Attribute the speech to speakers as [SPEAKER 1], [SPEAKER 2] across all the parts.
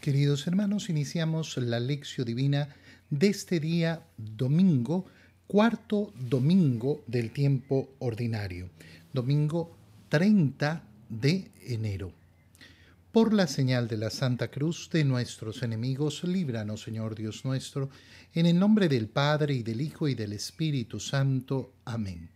[SPEAKER 1] Queridos hermanos, iniciamos la lección divina de este día domingo, cuarto domingo del tiempo ordinario, domingo 30 de enero. Por la señal de la Santa Cruz de nuestros enemigos, líbranos, Señor Dios nuestro, en el nombre del Padre y del Hijo y del Espíritu Santo. Amén.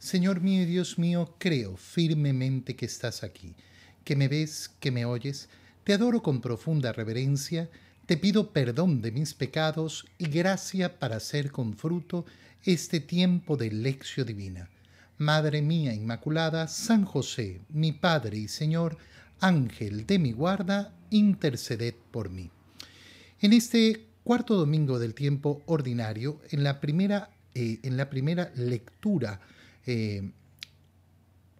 [SPEAKER 1] Señor mío y Dios mío, creo firmemente que estás aquí, que me ves, que me oyes, te adoro con profunda reverencia, te pido perdón de mis pecados y gracia para hacer con fruto este tiempo de lección divina. Madre mía Inmaculada, San José, mi Padre y Señor, Ángel de mi guarda, interceded por mí. En este cuarto domingo del tiempo ordinario, en la primera, eh, en la primera lectura, eh,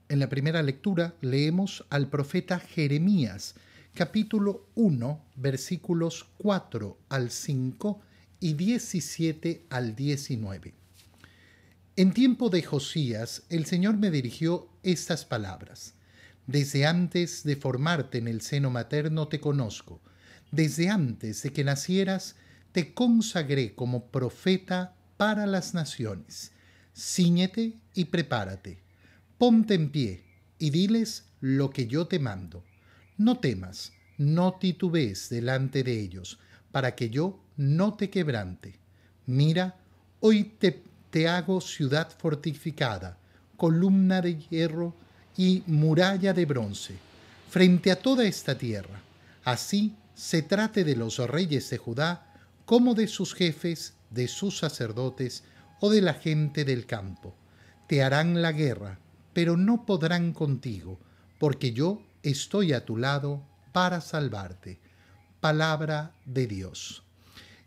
[SPEAKER 1] en la primera lectura leemos al profeta Jeremías, capítulo 1, versículos 4 al 5 y 17 al 19. En tiempo de Josías, el Señor me dirigió estas palabras. Desde antes de formarte en el seno materno te conozco. Desde antes de que nacieras, te consagré como profeta para las naciones. Cíñete y prepárate. Ponte en pie y diles lo que yo te mando no temas, no titubees delante de ellos, para que yo no te quebrante. Mira, hoy te, te hago ciudad fortificada, columna de hierro y muralla de bronce, frente a toda esta tierra. Así se trate de los reyes de Judá, como de sus jefes, de sus sacerdotes o de la gente del campo. Te harán la guerra, pero no podrán contigo, porque yo estoy a tu lado para salvarte. Palabra de Dios.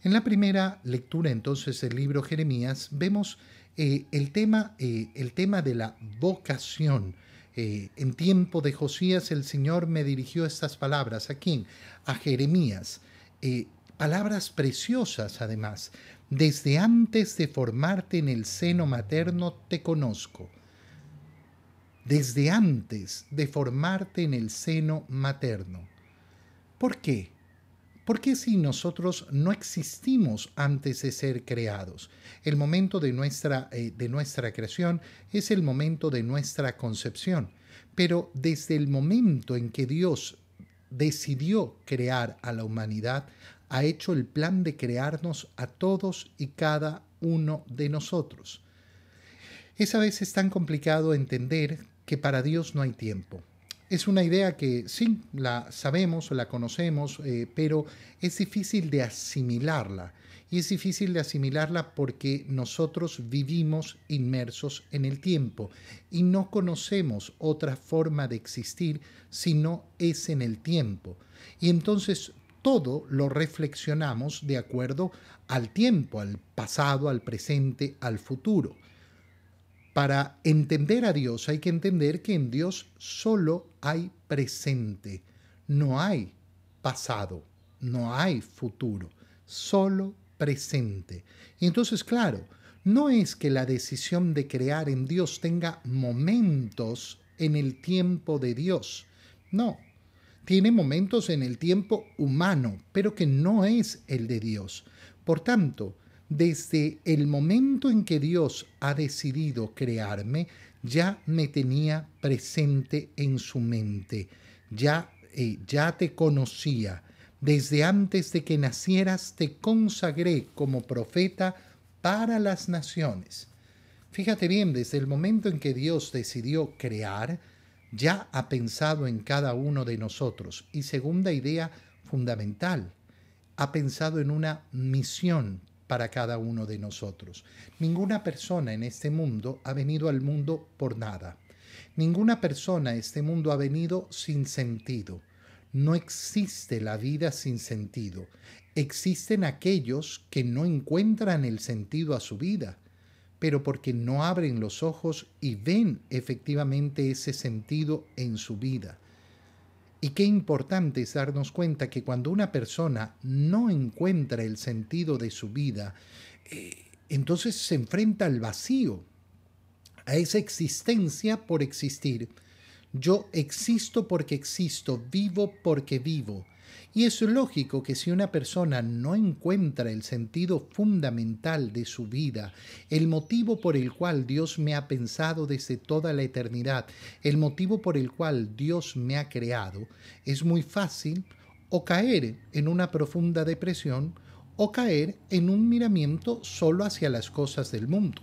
[SPEAKER 1] En la primera lectura entonces del libro Jeremías vemos eh, el, tema, eh, el tema de la vocación. Eh, en tiempo de Josías el Señor me dirigió estas palabras. ¿A quién? A Jeremías. palabras preciosas además. Desde antes de formarte en el seno materno te conozco desde antes de formarte en el seno materno. ¿Por qué? Porque si nosotros no existimos antes de ser creados? El momento de nuestra, eh, de nuestra creación es el momento de nuestra concepción. Pero desde el momento en que Dios decidió crear a la humanidad, ha hecho el plan de crearnos a todos y cada uno de nosotros. Es a veces tan complicado entender que para Dios no hay tiempo. Es una idea que sí, la sabemos, la conocemos, eh, pero es difícil de asimilarla. Y es difícil de asimilarla porque nosotros vivimos inmersos en el tiempo y no conocemos otra forma de existir si no es en el tiempo. Y entonces todo lo reflexionamos de acuerdo al tiempo, al pasado, al presente, al futuro. Para entender a Dios hay que entender que en Dios solo hay presente, no hay pasado, no hay futuro, solo presente. Y entonces, claro, no es que la decisión de crear en Dios tenga momentos en el tiempo de Dios, no, tiene momentos en el tiempo humano, pero que no es el de Dios. Por tanto, desde el momento en que Dios ha decidido crearme, ya me tenía presente en su mente, ya, eh, ya te conocía. Desde antes de que nacieras te consagré como profeta para las naciones. Fíjate bien, desde el momento en que Dios decidió crear, ya ha pensado en cada uno de nosotros. Y segunda idea fundamental, ha pensado en una misión para cada uno de nosotros. Ninguna persona en este mundo ha venido al mundo por nada. Ninguna persona en este mundo ha venido sin sentido. No existe la vida sin sentido. Existen aquellos que no encuentran el sentido a su vida, pero porque no abren los ojos y ven efectivamente ese sentido en su vida. Y qué importante es darnos cuenta que cuando una persona no encuentra el sentido de su vida, eh, entonces se enfrenta al vacío, a esa existencia por existir. Yo existo porque existo, vivo porque vivo. Y es lógico que si una persona no encuentra el sentido fundamental de su vida, el motivo por el cual Dios me ha pensado desde toda la eternidad, el motivo por el cual Dios me ha creado, es muy fácil o caer en una profunda depresión o caer en un miramiento solo hacia las cosas del mundo.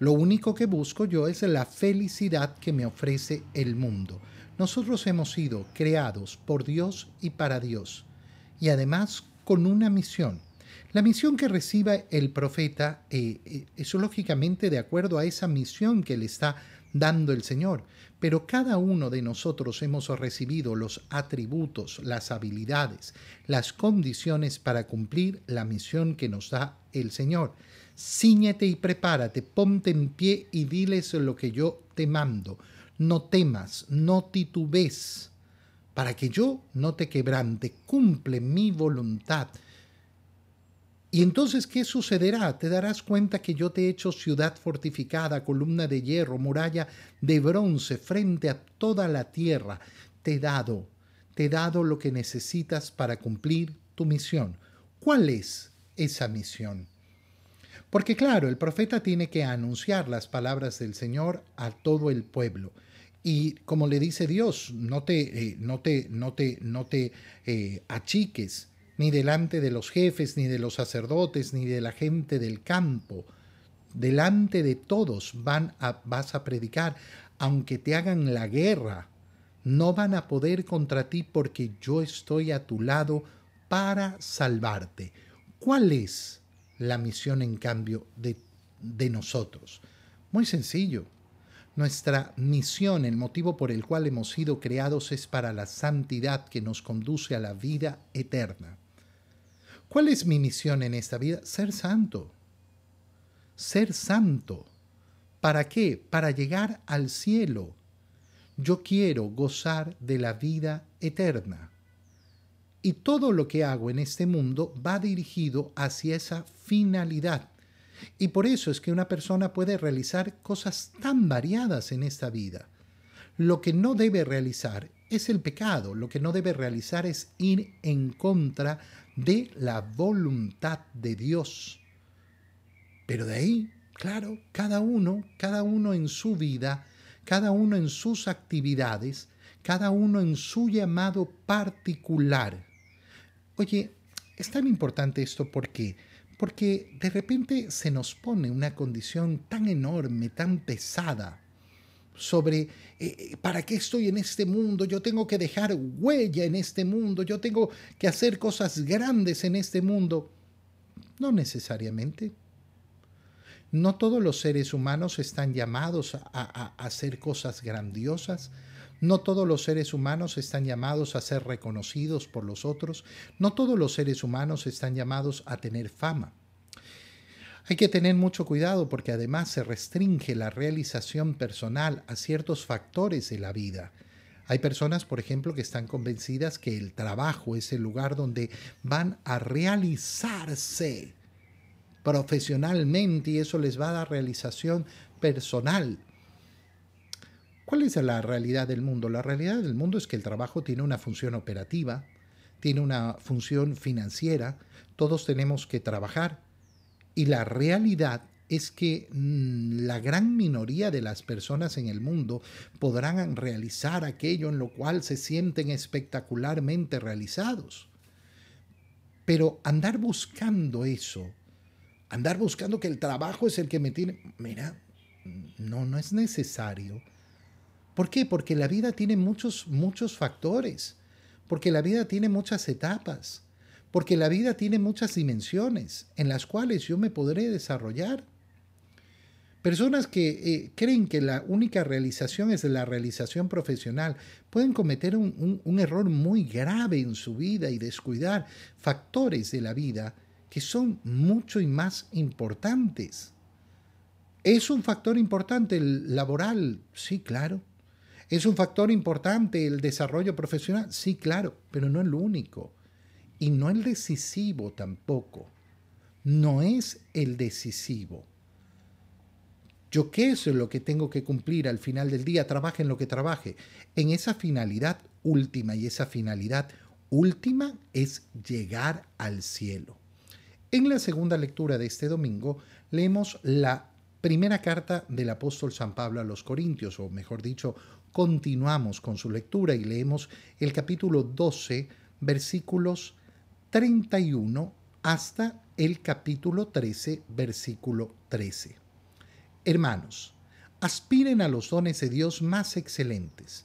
[SPEAKER 1] Lo único que busco yo es la felicidad que me ofrece el mundo. Nosotros hemos sido creados por Dios y para Dios, y además con una misión. La misión que reciba el profeta eh, eh, es lógicamente de acuerdo a esa misión que le está dando el Señor, pero cada uno de nosotros hemos recibido los atributos, las habilidades, las condiciones para cumplir la misión que nos da el Señor. Cíñete y prepárate, ponte en pie y diles lo que yo te mando no temas, no titubes, para que yo no te quebrante, cumple mi voluntad. Y entonces, ¿qué sucederá? Te darás cuenta que yo te he hecho ciudad fortificada, columna de hierro, muralla de bronce, frente a toda la tierra. Te he dado, te he dado lo que necesitas para cumplir tu misión. ¿Cuál es esa misión? Porque claro, el profeta tiene que anunciar las palabras del Señor a todo el pueblo. Y como le dice Dios, no te, eh, no te, no te, no te eh, achiques ni delante de los jefes, ni de los sacerdotes, ni de la gente del campo. Delante de todos van a, vas a predicar, aunque te hagan la guerra. No van a poder contra ti porque yo estoy a tu lado para salvarte. ¿Cuál es la misión, en cambio, de, de nosotros? Muy sencillo nuestra misión, el motivo por el cual hemos sido creados es para la santidad que nos conduce a la vida eterna. ¿Cuál es mi misión en esta vida? Ser santo. Ser santo. ¿Para qué? Para llegar al cielo. Yo quiero gozar de la vida eterna. Y todo lo que hago en este mundo va dirigido hacia esa finalidad. Y por eso es que una persona puede realizar cosas tan variadas en esta vida. Lo que no debe realizar es el pecado, lo que no debe realizar es ir en contra de la voluntad de Dios. Pero de ahí, claro, cada uno, cada uno en su vida, cada uno en sus actividades, cada uno en su llamado particular. Oye, es tan importante esto porque porque de repente se nos pone una condición tan enorme, tan pesada sobre eh, eh, para qué estoy en este mundo, yo tengo que dejar huella en este mundo, yo tengo que hacer cosas grandes en este mundo. No necesariamente. No todos los seres humanos están llamados a, a hacer cosas grandiosas. No todos los seres humanos están llamados a ser reconocidos por los otros. No todos los seres humanos están llamados a tener fama. Hay que tener mucho cuidado porque además se restringe la realización personal a ciertos factores de la vida. Hay personas, por ejemplo, que están convencidas que el trabajo es el lugar donde van a realizarse profesionalmente y eso les va a dar realización personal. ¿Cuál es la realidad del mundo? La realidad del mundo es que el trabajo tiene una función operativa, tiene una función financiera, todos tenemos que trabajar y la realidad es que mm, la gran minoría de las personas en el mundo podrán realizar aquello en lo cual se sienten espectacularmente realizados. Pero andar buscando eso, andar buscando que el trabajo es el que me tiene, mira, no, no es necesario. ¿Por qué? Porque la vida tiene muchos, muchos factores, porque la vida tiene muchas etapas, porque la vida tiene muchas dimensiones en las cuales yo me podré desarrollar. Personas que eh, creen que la única realización es la realización profesional pueden cometer un, un error muy grave en su vida y descuidar factores de la vida que son mucho y más importantes. ¿Es un factor importante el laboral? Sí, claro. ¿Es un factor importante el desarrollo profesional? Sí, claro, pero no es lo único. Y no el decisivo tampoco. No es el decisivo. Yo qué es lo que tengo que cumplir al final del día, trabaje en lo que trabaje, en esa finalidad última y esa finalidad última es llegar al cielo. En la segunda lectura de este domingo leemos la primera carta del apóstol San Pablo a los Corintios, o mejor dicho, continuamos con su lectura y leemos el capítulo 12, versículos 31 hasta el capítulo 13, versículo 13. Hermanos, aspiren a los dones de Dios más excelentes.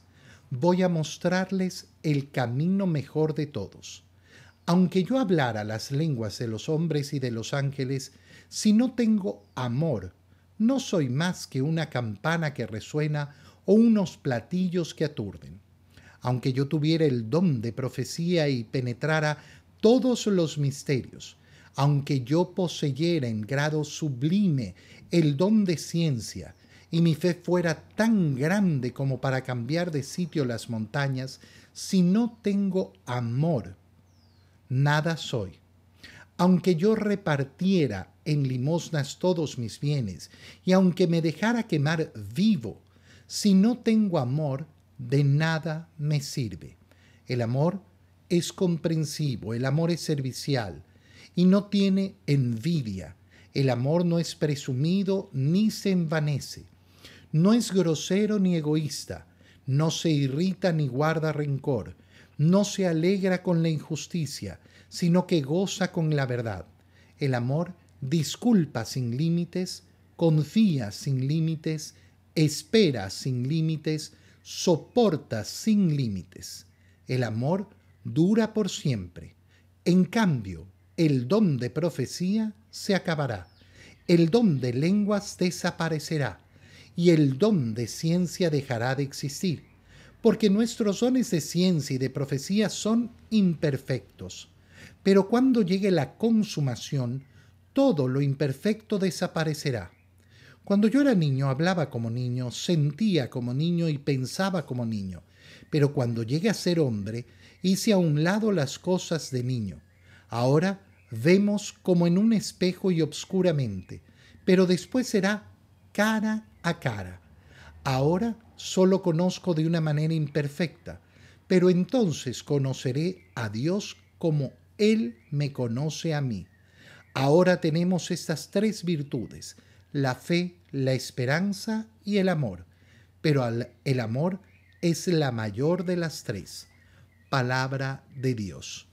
[SPEAKER 1] Voy a mostrarles el camino mejor de todos. Aunque yo hablara las lenguas de los hombres y de los ángeles, si no tengo amor, no soy más que una campana que resuena o unos platillos que aturden. Aunque yo tuviera el don de profecía y penetrara todos los misterios, aunque yo poseyera en grado sublime el don de ciencia, y mi fe fuera tan grande como para cambiar de sitio las montañas, si no tengo amor, nada soy. Aunque yo repartiera en limosnas todos mis bienes, y aunque me dejara quemar vivo, si no tengo amor, de nada me sirve. El amor es comprensivo, el amor es servicial y no tiene envidia. El amor no es presumido ni se envanece. No es grosero ni egoísta. No se irrita ni guarda rencor. No se alegra con la injusticia, sino que goza con la verdad. El amor disculpa sin límites, confía sin límites, espera sin límites, soporta sin límites. El amor dura por siempre. En cambio, el don de profecía se acabará, el don de lenguas desaparecerá y el don de ciencia dejará de existir, porque nuestros dones de ciencia y de profecía son imperfectos. Pero cuando llegue la consumación, todo lo imperfecto desaparecerá. Cuando yo era niño hablaba como niño, sentía como niño y pensaba como niño, pero cuando llegué a ser hombre, hice a un lado las cosas de niño. Ahora vemos como en un espejo y obscuramente, pero después será cara a cara. Ahora solo conozco de una manera imperfecta, pero entonces conoceré a Dios como Él me conoce a mí. Ahora tenemos estas tres virtudes, la fe, la esperanza y el amor, pero el amor es la mayor de las tres palabra de Dios.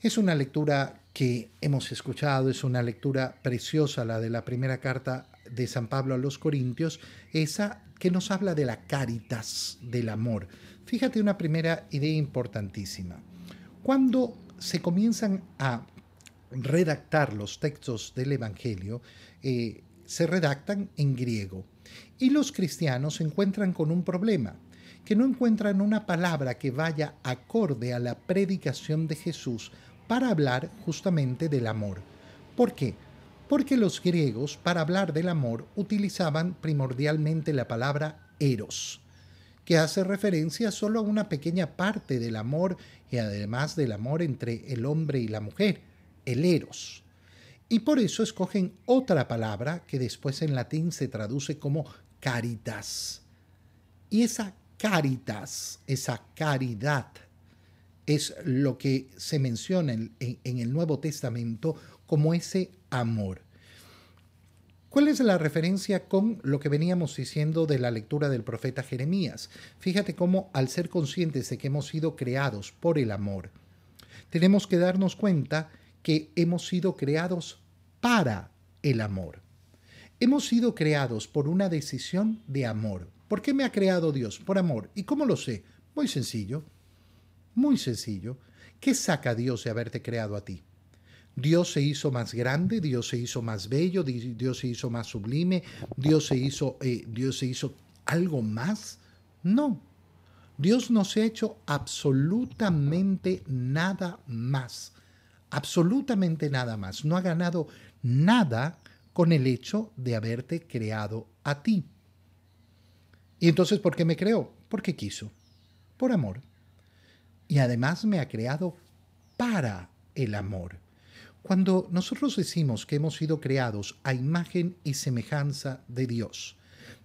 [SPEAKER 1] Es una lectura que hemos escuchado, es una lectura preciosa, la de la primera carta de San Pablo a los Corintios, esa que nos habla de la caritas, del amor. Fíjate una primera idea importantísima. Cuando se comienzan a redactar los textos del Evangelio, eh, se redactan en griego. Y los cristianos se encuentran con un problema que no encuentran una palabra que vaya acorde a la predicación de Jesús para hablar justamente del amor. ¿Por qué? Porque los griegos para hablar del amor utilizaban primordialmente la palabra eros, que hace referencia solo a una pequeña parte del amor y además del amor entre el hombre y la mujer, el eros. Y por eso escogen otra palabra que después en latín se traduce como caritas. Y esa caritas, esa caridad, es lo que se menciona en, el Nuevo Testamento como ese amor. ¿Cuál es la referencia con lo que veníamos diciendo de la lectura del profeta Jeremías? Fíjate cómo al ser conscientes de que hemos sido creados por el amor, tenemos que darnos cuenta que hemos sido creados para el amor. Hemos sido creados por una decisión de amor. ¿Por qué me ha creado Dios? Por amor. ¿Y cómo lo sé? Muy sencillo. Muy sencillo. ¿Qué saca Dios de haberte creado a ti? Dios se hizo más grande, Dios se hizo más bello, Dios se hizo más sublime, Dios se hizo, eh, Dios se hizo algo más. No. Dios no se ha hecho absolutamente nada más. Absolutamente nada más. No ha ganado nada con el hecho de haberte creado a ti. ¿Y entonces por qué me creó? Porque quiso, por amor. Y además me ha creado para el amor. Cuando nosotros decimos que hemos sido creados a imagen y semejanza de Dios,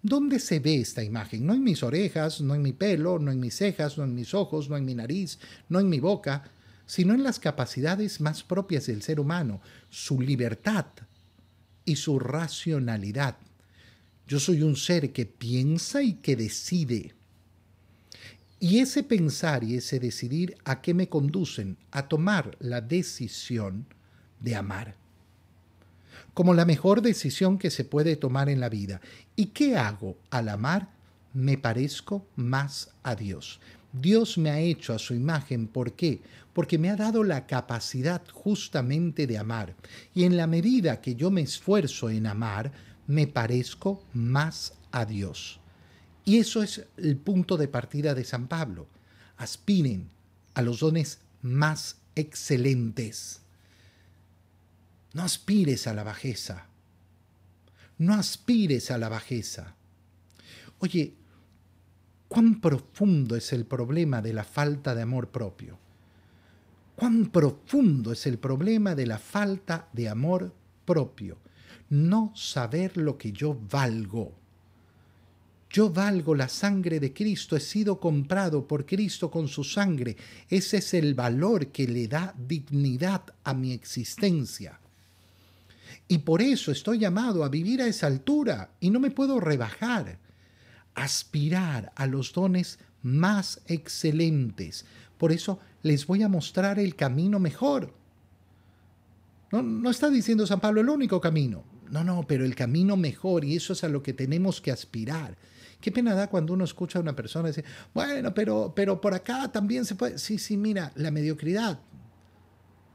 [SPEAKER 1] ¿Dónde se ve esta imagen? No en mis orejas, no en mi pelo, no en mis cejas, no en mis ojos, no en mi nariz, no en mi boca, sino en las capacidades más propias del ser humano, su libertad y su racionalidad. Yo soy un ser que piensa y que decide. Y ese pensar y ese decidir a qué me conducen? A tomar la decisión de amar. Como la mejor decisión que se puede tomar en la vida. ¿Y qué hago al amar? Me parezco más a Dios. Dios me ha hecho a su imagen. ¿Por qué? Porque me ha dado la capacidad justamente de amar. Y en la medida que yo me esfuerzo en amar, me parezco más a Dios. Y eso es el punto de partida de San Pablo. Aspiren a los dones más excelentes. No aspires a la bajeza. No aspires a la bajeza. Oye, cuán profundo es el problema de la falta de amor propio. Cuán profundo es el problema de la falta de amor propio. No saber lo que yo valgo yo valgo la sangre de Cristo, he sido comprado por Cristo con su sangre. Ese es el valor que le da dignidad a mi existencia. Y por eso estoy llamado a vivir a esa altura y no me puedo rebajar. Aspirar a los dones más excelentes. Por eso les voy a mostrar el camino mejor. No, no está diciendo San Pablo el único camino. No, no, pero el camino mejor y eso es a lo que tenemos que aspirar. Qué pena da cuando uno escucha a una persona decir, bueno, pero, pero por acá también se puede. Sí, sí, mira, la mediocridad.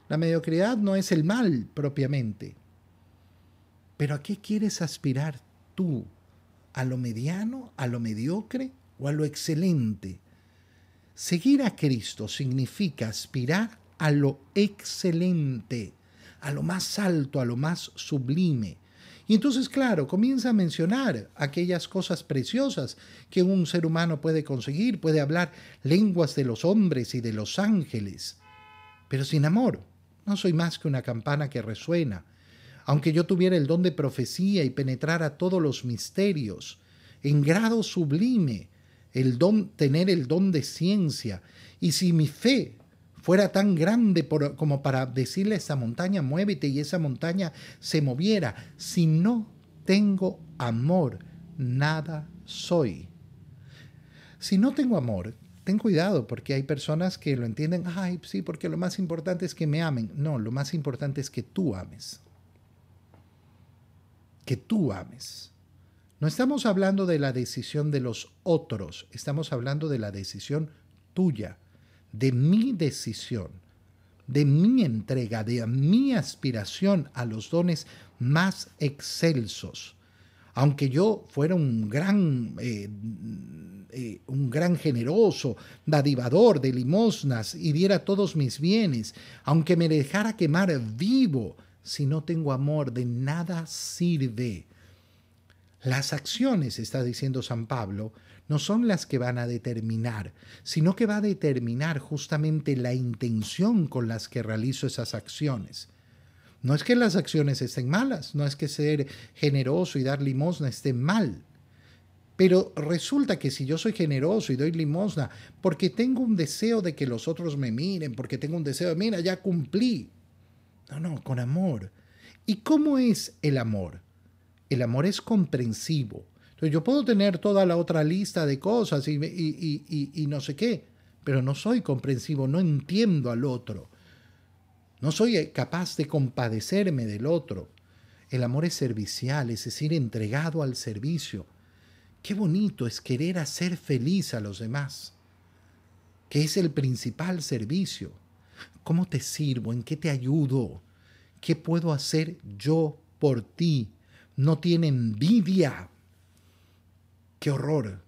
[SPEAKER 1] La mediocridad no es el mal propiamente. Pero ¿a qué quieres aspirar tú? ¿A lo mediano, a lo mediocre o a lo excelente? Seguir a Cristo significa aspirar a lo excelente, a lo más alto, a lo más sublime. Y entonces, claro, comienza a mencionar aquellas cosas preciosas que un ser humano puede conseguir, puede hablar lenguas de los hombres y de los ángeles, pero sin amor. No soy más que una campana que resuena. Aunque yo tuviera el don de profecía y penetrara todos los misterios, en grado sublime, el don, tener el don de ciencia, y si mi fe fuera tan grande como para decirle a esa montaña, muévete y esa montaña se moviera. Si no tengo amor, nada soy. Si no tengo amor, ten cuidado porque hay personas que lo entienden, ay, sí, porque lo más importante es que me amen. No, lo más importante es que tú ames. Que tú ames. No estamos hablando de la decisión de los otros, estamos hablando de la decisión tuya de mi decisión, de mi entrega, de mi aspiración a los dones más excelsos. Aunque yo fuera un gran, eh, eh, un gran generoso, dadivador de limosnas y diera todos mis bienes, aunque me dejara quemar vivo, si no tengo amor, de nada sirve. Las acciones, está diciendo San Pablo, no son las que van a determinar, sino que va a determinar justamente la intención con las que realizo esas acciones. No es que las acciones estén malas, no es que ser generoso y dar limosna esté mal. Pero resulta que si yo soy generoso y doy limosna porque tengo un deseo de que los otros me miren, porque tengo un deseo de, mira, ya cumplí. No, no, con amor. ¿Y cómo es el amor? El amor es comprensivo, yo puedo tener toda la otra lista de cosas y, y, no sé qué, pero no soy comprensivo, no entiendo al otro. No soy capaz de compadecerme del otro. El amor es servicial, es decir, entregado al servicio. Qué bonito es querer hacer feliz a los demás, que es el principal servicio. ¿Cómo te sirvo? ¿En qué te ayudo? ¿Qué puedo hacer yo por ti? No tiene envidia, Qué horror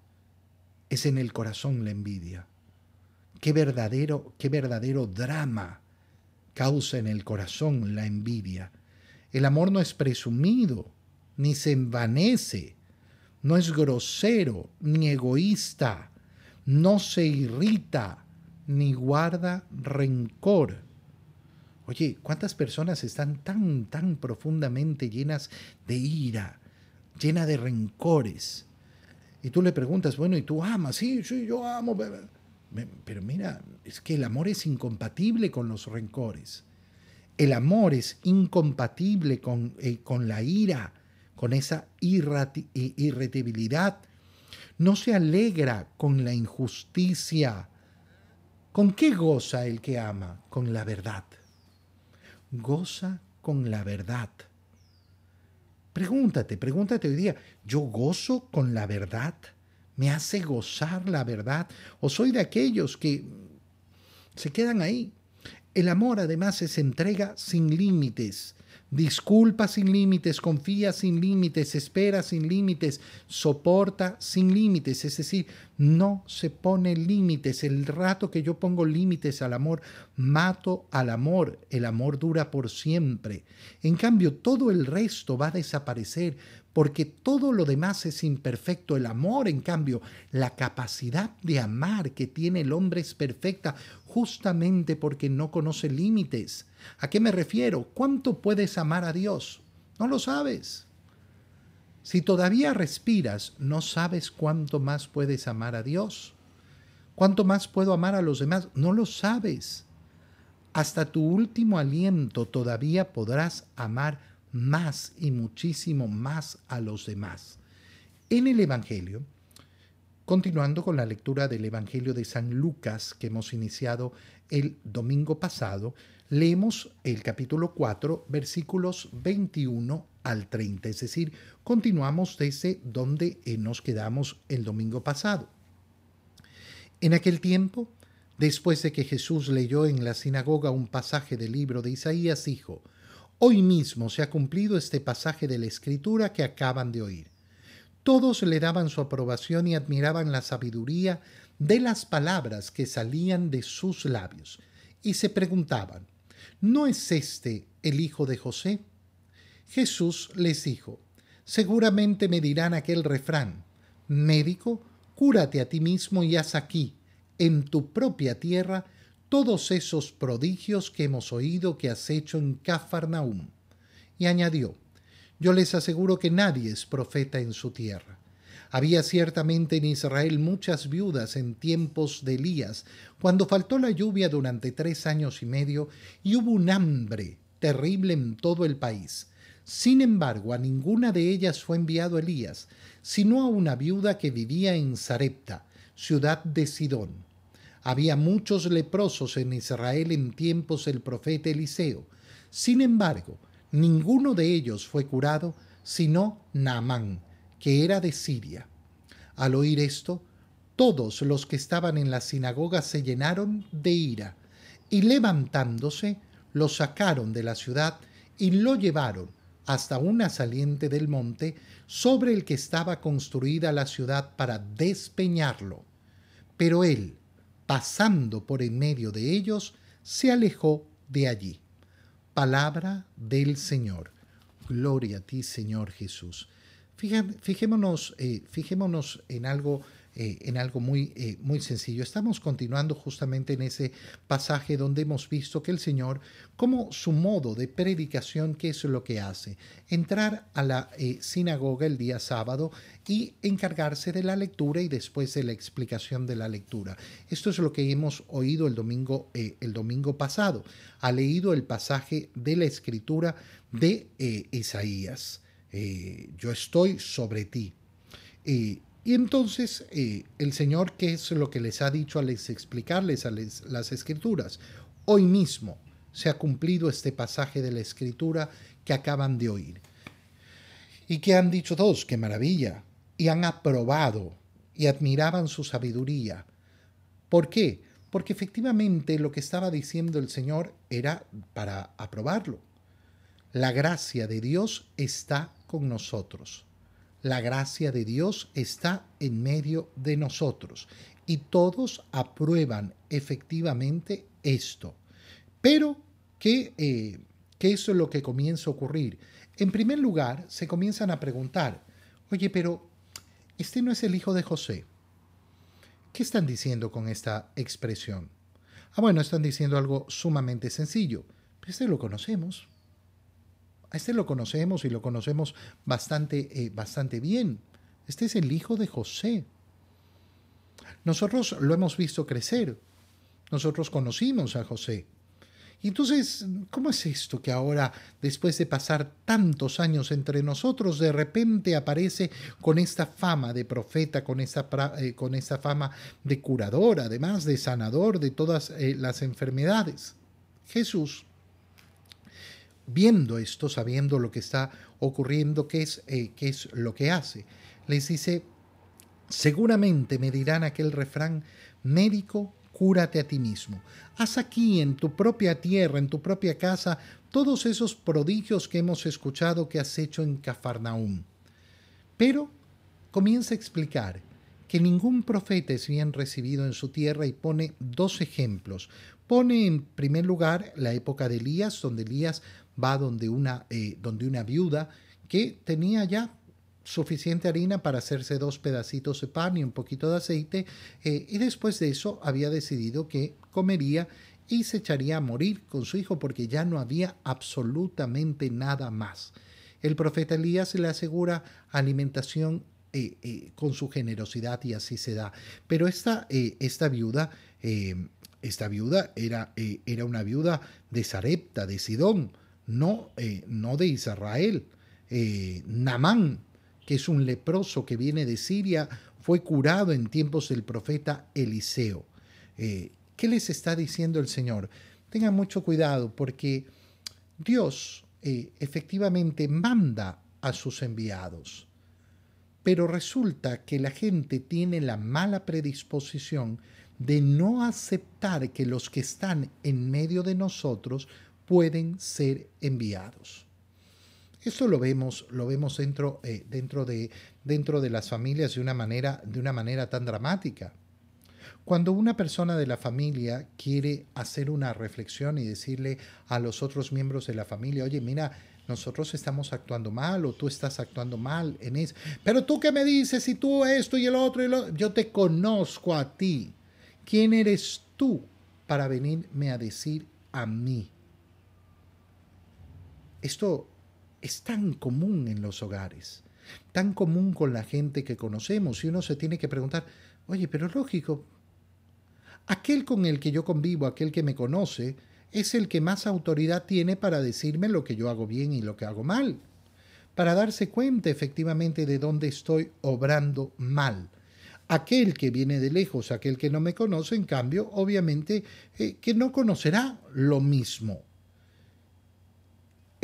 [SPEAKER 1] es en el corazón la envidia. Qué verdadero, qué verdadero drama causa en el corazón la envidia. El amor no es presumido, ni se envanece, no es grosero, ni egoísta, no se irrita, ni guarda rencor. Oye, ¿cuántas personas están tan, tan profundamente llenas de ira, llenas de rencores? Y tú le preguntas, bueno, ¿y tú amas? Sí, sí, yo amo. Pero mira, es que el amor es incompatible con los rencores. El amor es incompatible con, eh, con la ira, con esa irritabilidad. No se alegra con la injusticia. ¿Con qué goza el que ama? Con la verdad. Goza con la verdad. Pregúntate, pregúntate hoy día, ¿yo gozo con la verdad? ¿Me hace gozar la verdad? ¿O soy de aquellos que se quedan ahí? El amor además es entrega sin límites, disculpa sin límites, confía sin límites, espera sin límites, soporta sin límites, es decir, no se pone límites. El rato que yo pongo límites al amor, mato al amor. El amor dura por siempre. En cambio, todo el resto va a desaparecer porque todo lo demás es imperfecto. El amor, en cambio, la capacidad de amar que tiene el hombre es perfecta justamente porque no conoce límites. ¿A qué me refiero? ¿Cuánto puedes amar a Dios? No lo sabes. Si todavía respiras, no sabes cuánto más puedes amar a Dios. ¿Cuánto más puedo amar a los demás? No lo sabes. Hasta tu último aliento todavía podrás amar más y muchísimo más a los demás. En el Evangelio, continuando con la lectura del Evangelio de San Lucas que hemos iniciado el domingo pasado, leemos el capítulo 4, versículos 21 al 30, es decir, continuamos desde donde eh, nos quedamos el domingo pasado. En aquel tiempo, después de que Jesús leyó en la sinagoga un pasaje del libro de Isaías, dijo, Hoy mismo se ha cumplido este pasaje de la Escritura que acaban de oír. Todos le daban su aprobación y admiraban la sabiduría de las palabras que salían de sus labios, y se preguntaban, ¿no es este el hijo de José? Jesús les dijo, seguramente me dirán aquel refrán, médico, cúrate a ti mismo y haz aquí, en tu propia tierra, todos esos prodigios que hemos oído que has hecho en Cafarnaum. Y añadió, yo les aseguro que nadie es profeta en su tierra. Había ciertamente en Israel muchas viudas en tiempos de Elías, cuando faltó la lluvia durante tres años y medio y hubo un hambre terrible en todo el país. Sin embargo, a ninguna de ellas fue enviado Elías, sino a una viuda que vivía en Sarepta, ciudad de Sidón. Había muchos leprosos en Israel en tiempos del profeta Eliseo. Sin embargo, ninguno de ellos fue curado, sino Naamán, que era de Siria. Al oír esto, todos los que estaban en la sinagoga se llenaron de ira, y levantándose, lo sacaron de la ciudad y lo llevaron hasta una saliente del monte sobre el que estaba construida la ciudad para despeñarlo. Pero él, pasando por en medio de ellos, se alejó de allí. Palabra del Señor. Gloria a ti, Señor Jesús. Fijémonos, eh, fijémonos en algo eh, en algo muy, eh, muy sencillo. Estamos continuando justamente en ese pasaje donde hemos visto que el Señor, como su modo de predicación, ¿qué es lo que hace? Entrar a la sinagoga el día sábado y encargarse de la lectura y después de la explicación de la lectura. Esto es lo que hemos oído el domingo, el domingo pasado. Ha leído el pasaje de la escritura de Isaías. Eh, yo estoy sobre ti. y entonces eh, el Señor, ¿qué es lo que les ha dicho al explicarles a las escrituras? Hoy mismo se ha cumplido este pasaje de la escritura que acaban de oír. Y que han dicho todos, qué maravilla, y han aprobado y admiraban su sabiduría. ¿Por qué? Porque efectivamente lo que estaba diciendo el Señor era para aprobarlo. La gracia de Dios está con nosotros. La gracia de Dios está en medio de nosotros y todos aprueban efectivamente esto. Pero, ¿qué, eh, ¿qué es lo que comienza a ocurrir? En primer lugar, se comienzan a preguntar, oye, pero este no es el hijo de José. ¿Qué están diciendo con esta expresión? Ah, bueno, están diciendo algo sumamente sencillo. Pero este lo conocemos. A este lo conocemos y lo conocemos bastante, eh, bastante bien. Este es el hijo de José. Nosotros lo hemos visto crecer. Nosotros conocimos a José. Y entonces, ¿cómo es esto que ahora, después de pasar tantos años entre nosotros, de repente aparece con esta fama de profeta, con esta, eh, con fama de curador, además de sanador de todas eh, las enfermedades? Jesús, viendo esto, sabiendo lo que está ocurriendo, qué es, eh, qué es lo que hace, les dice, seguramente me dirán aquel refrán, médico, cúrate a ti mismo. Haz aquí, en tu propia tierra, en tu propia casa, todos esos prodigios que hemos escuchado que has hecho en Cafarnaúm. Pero comienza a explicar que ningún profeta es bien recibido en su tierra y pone dos ejemplos. Pone en primer lugar la época de Elías, donde Elías va donde una, eh, donde una viuda que tenía ya suficiente harina para hacerse dos pedacitos de pan y un poquito de aceite, eh, y después de eso había decidido que comería y se echaría a morir con su hijo porque ya no había absolutamente nada más. El profeta Elías le asegura alimentación eh, con su generosidad y así se da. Pero esta, esta viuda, esta viuda era, era, una viuda de Sarepta, de Sidón, no, no de Israel. Namán que es un leproso que viene de Siria, fue curado en tiempos del profeta Eliseo. Eh, ¿Qué les está diciendo el Señor? Tengan mucho cuidado porque Dios eh, efectivamente manda a sus enviados, pero resulta que la gente tiene la mala predisposición de no aceptar que los que están en medio de nosotros pueden ser enviados. Esto lo vemos, lo vemos dentro, eh, dentro, de, dentro de las familias de una, manera, de una manera tan dramática. Cuando una persona de la familia quiere hacer una reflexión y decirle a los otros miembros de la familia, oye, mira, nosotros estamos actuando mal o tú estás actuando mal en eso. Pero tú qué me dices y tú esto y el otro y lo... Yo te conozco a ti. ¿Quién eres tú para venirme a decir a mí? Esto es tan común en los hogares, tan común con la gente que conocemos y uno se tiene que preguntar, oye, pero lógico, aquel con el que yo convivo, aquel que me conoce, es el que más autoridad tiene para decirme lo que yo hago bien y lo que hago mal, para darse cuenta efectivamente de dónde estoy obrando mal. Aquel que viene de lejos, aquel que no me conoce, en cambio, obviamente eh, que no conocerá lo mismo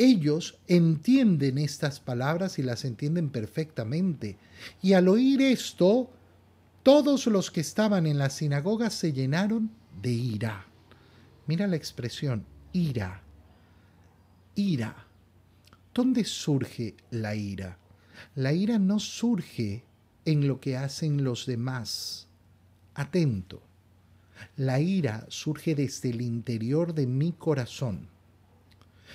[SPEAKER 1] ellos entienden estas palabras y las entienden perfectamente. Y al oír esto, todos los que estaban en la sinagoga se llenaron de ira. Mira la expresión, ira. Ira. ¿Dónde surge la ira? La ira no surge en lo que hacen los demás. Atento. La ira surge desde el interior de mi corazón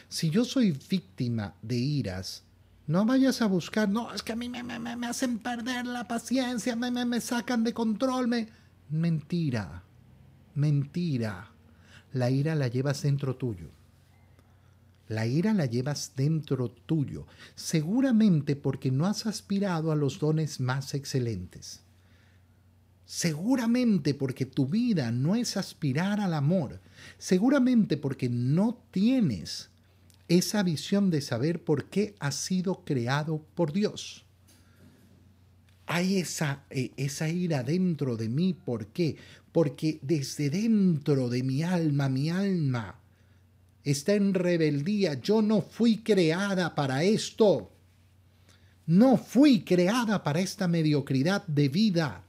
[SPEAKER 1] si yo soy víctima de iras, no vayas a buscar, no, es que a mí me, me, hacen perder la paciencia, me, me, sacan de control, me... Mentira, mentira. La ira la llevas dentro tuyo. La ira la llevas dentro tuyo, seguramente porque no has aspirado a los dones más excelentes. Seguramente porque tu vida no es aspirar al amor. Seguramente porque no tienes esa visión de saber por qué ha sido creado por Dios. Hay esa, eh, esa ira dentro de mí, ¿por qué? Porque desde dentro de mi alma, mi alma está en rebeldía. Yo no fui creada para esto. No fui creada para esta mediocridad de vida.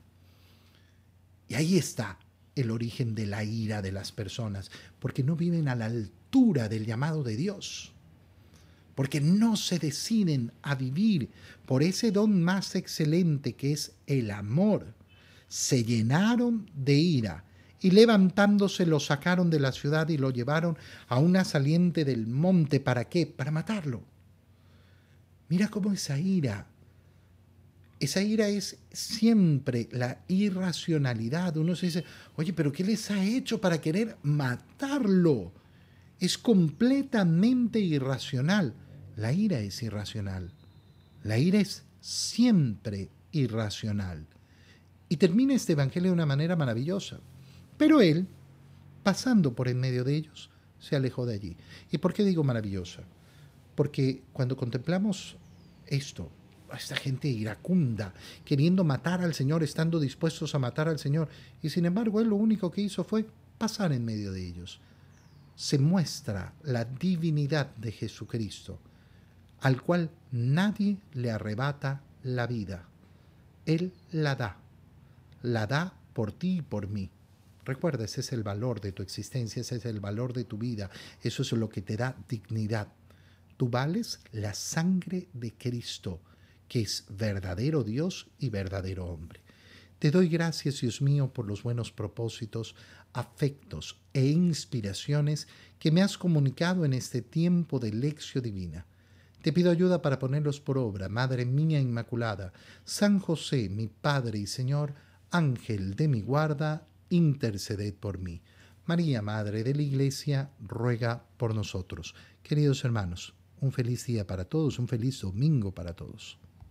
[SPEAKER 1] Y ahí está el origen de la ira de las personas, porque no viven a la del llamado de Dios, porque no se deciden a vivir por ese don más excelente que es el amor. Se llenaron de ira y levantándose lo sacaron de la ciudad y lo llevaron a una saliente del monte. ¿Para qué? Para matarlo. Mira cómo esa ira esa ira es siempre la irracionalidad. Uno se dice, oye, pero ¿qué les ha hecho para querer matarlo? Es completamente irracional. La ira es irracional. La ira es siempre irracional. Y termina este Evangelio de una manera maravillosa. Pero él, pasando por en medio de ellos, se alejó de allí. ¿Y por qué digo maravillosa? Porque cuando contemplamos esto, a esta gente iracunda, queriendo matar al Señor, estando dispuestos a matar al Señor, y sin embargo él lo único que hizo fue pasar en medio de ellos. Se muestra la divinidad de Jesucristo, al cual nadie le arrebata la vida. Él la da, la da por ti y por mí. Recuerda, ese es el valor de tu existencia, ese es el valor de tu vida, eso es lo que te da dignidad. Tú vales la sangre de Cristo, que es verdadero Dios y verdadero hombre. Te doy gracias, Dios mío, por los buenos propósitos, afectos e inspiraciones que me has comunicado en este tiempo de lección divina. Te pido ayuda para ponerlos por obra, Madre mía Inmaculada, San José, mi Padre y Señor, Ángel de mi guarda, interceded por mí. María, Madre de la Iglesia, ruega por nosotros. Queridos hermanos, un feliz día para todos, un feliz domingo para todos.